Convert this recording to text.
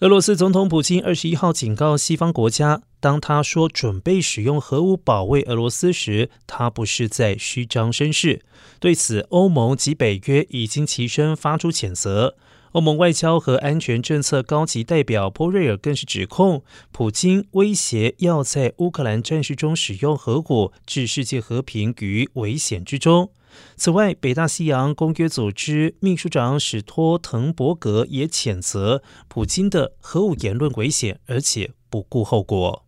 俄罗斯总统普京二十一号警告西方国家，当他说准备使用核武保卫俄罗斯时，他不是在虚张声势。对此，欧盟及北约已经齐声发出谴责。欧盟外交和安全政策高级代表波瑞尔更是指控，普京威胁要在乌克兰战事中使用核武，置世界和平于危险之中。此外，北大西洋公约组织秘书长史托滕伯格也谴责普京的核武言论危险，而且不顾后果。